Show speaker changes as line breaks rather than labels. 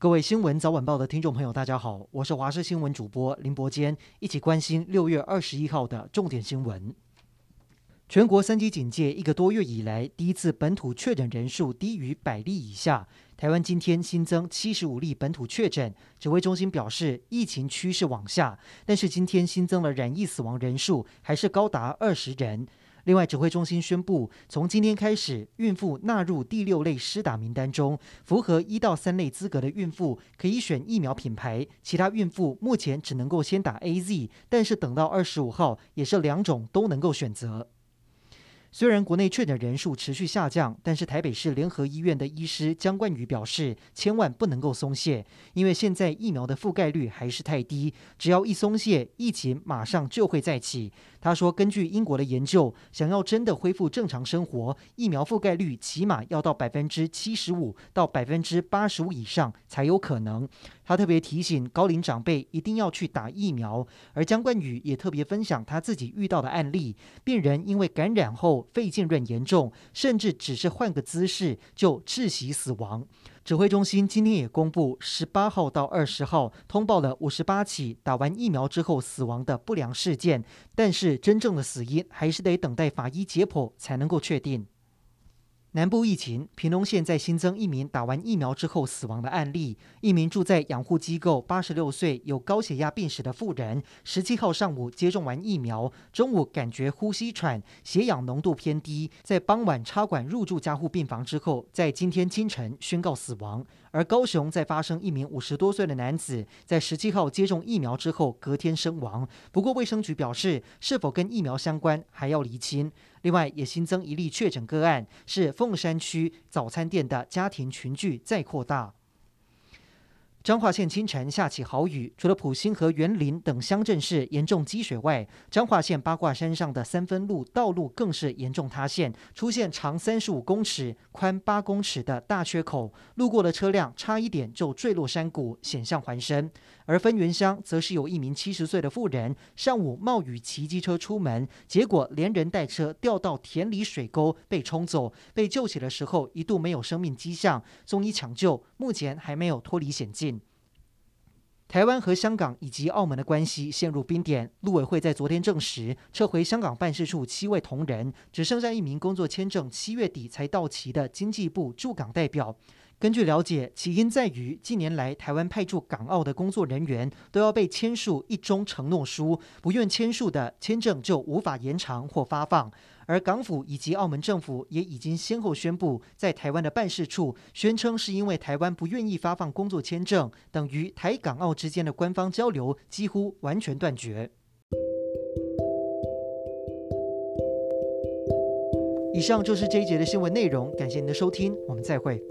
各位新闻早晚报的听众朋友，大家好，我是华视新闻主播林伯坚，一起关心六月二十一号的重点新闻。全国三级警戒一个多月以来，第一次本土确诊人数低于百例以下。台湾今天新增七十五例本土确诊，指挥中心表示疫情趋势往下，但是今天新增了染疫死亡人数还是高达二十人。另外，指挥中心宣布，从今天开始，孕妇纳入第六类施打名单中，符合一到三类资格的孕妇可以选疫苗品牌，其他孕妇目前只能够先打 AZ，但是等到二十五号，也是两种都能够选择。虽然国内确诊人数持续下降，但是台北市联合医院的医师姜冠宇表示，千万不能够松懈，因为现在疫苗的覆盖率还是太低，只要一松懈，疫情马上就会再起。他说，根据英国的研究，想要真的恢复正常生活，疫苗覆盖率起码要到百分之七十五到百分之八十五以上才有可能。他特别提醒高龄长辈一定要去打疫苗，而姜冠宇也特别分享他自己遇到的案例：病人因为感染后肺浸润严重，甚至只是换个姿势就窒息死亡。指挥中心今天也公布，十八号到二十号通报了五十八起打完疫苗之后死亡的不良事件，但是真正的死因还是得等待法医解剖才能够确定。南部疫情，屏东县在新增一名打完疫苗之后死亡的案例。一名住在养护机构、八十六岁、有高血压病史的妇人，十七号上午接种完疫苗，中午感觉呼吸喘，血氧浓度偏低，在傍晚插管入住加护病房之后，在今天清晨宣告死亡。而高雄在发生一名五十多岁的男子，在十七号接种疫苗之后隔天身亡。不过卫生局表示，是否跟疫苗相关还要厘清。另外也新增一例确诊个案，是凤山区早餐店的家庭群聚再扩大。彰化县清晨下起豪雨，除了埔心和园林等乡镇市严重积水外，彰化县八卦山上的三分路道路更是严重塌陷，出现长三十五公尺、宽八公尺的大缺口，路过的车辆差一点就坠落山谷，险象环生。而分园乡则是有一名七十岁的妇人，上午冒雨骑机车出门，结果连人带车掉到田里水沟被冲走，被救起的时候一度没有生命迹象，送医抢救，目前还没有脱离险境。台湾和香港以及澳门的关系陷入冰点。陆委会在昨天证实，撤回香港办事处七位同仁，只剩下一名工作签证七月底才到期的经济部驻港代表。根据了解，起因在于近年来台湾派驻港澳的工作人员都要被签署一中承诺书，不愿签署的签证就无法延长或发放。而港府以及澳门政府也已经先后宣布，在台湾的办事处宣称是因为台湾不愿意发放工作签证，等于台港澳之间的官方交流几乎完全断绝。以上就是这一节的新闻内容，感谢您的收听，我们再会。